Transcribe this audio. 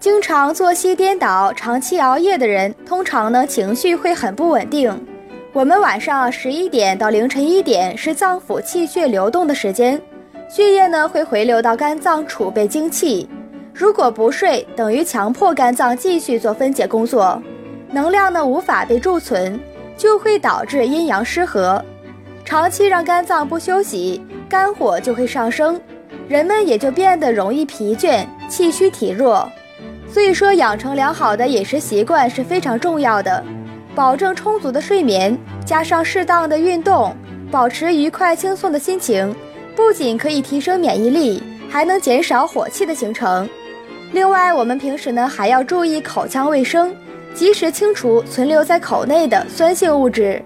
经常作息颠倒、长期熬夜的人，通常呢情绪会很不稳定。我们晚上十一点到凌晨一点是脏腑气血流动的时间，血液呢会回流到肝脏储备精气。如果不睡，等于强迫肝脏继续做分解工作，能量呢无法被贮存，就会导致阴阳失和。长期让肝脏不休息，肝火就会上升，人们也就变得容易疲倦、气虚体弱。所以说，养成良好的饮食习惯是非常重要的，保证充足的睡眠，加上适当的运动，保持愉快轻松的心情，不仅可以提升免疫力，还能减少火气的形成。另外，我们平时呢还要注意口腔卫生，及时清除存留在口内的酸性物质。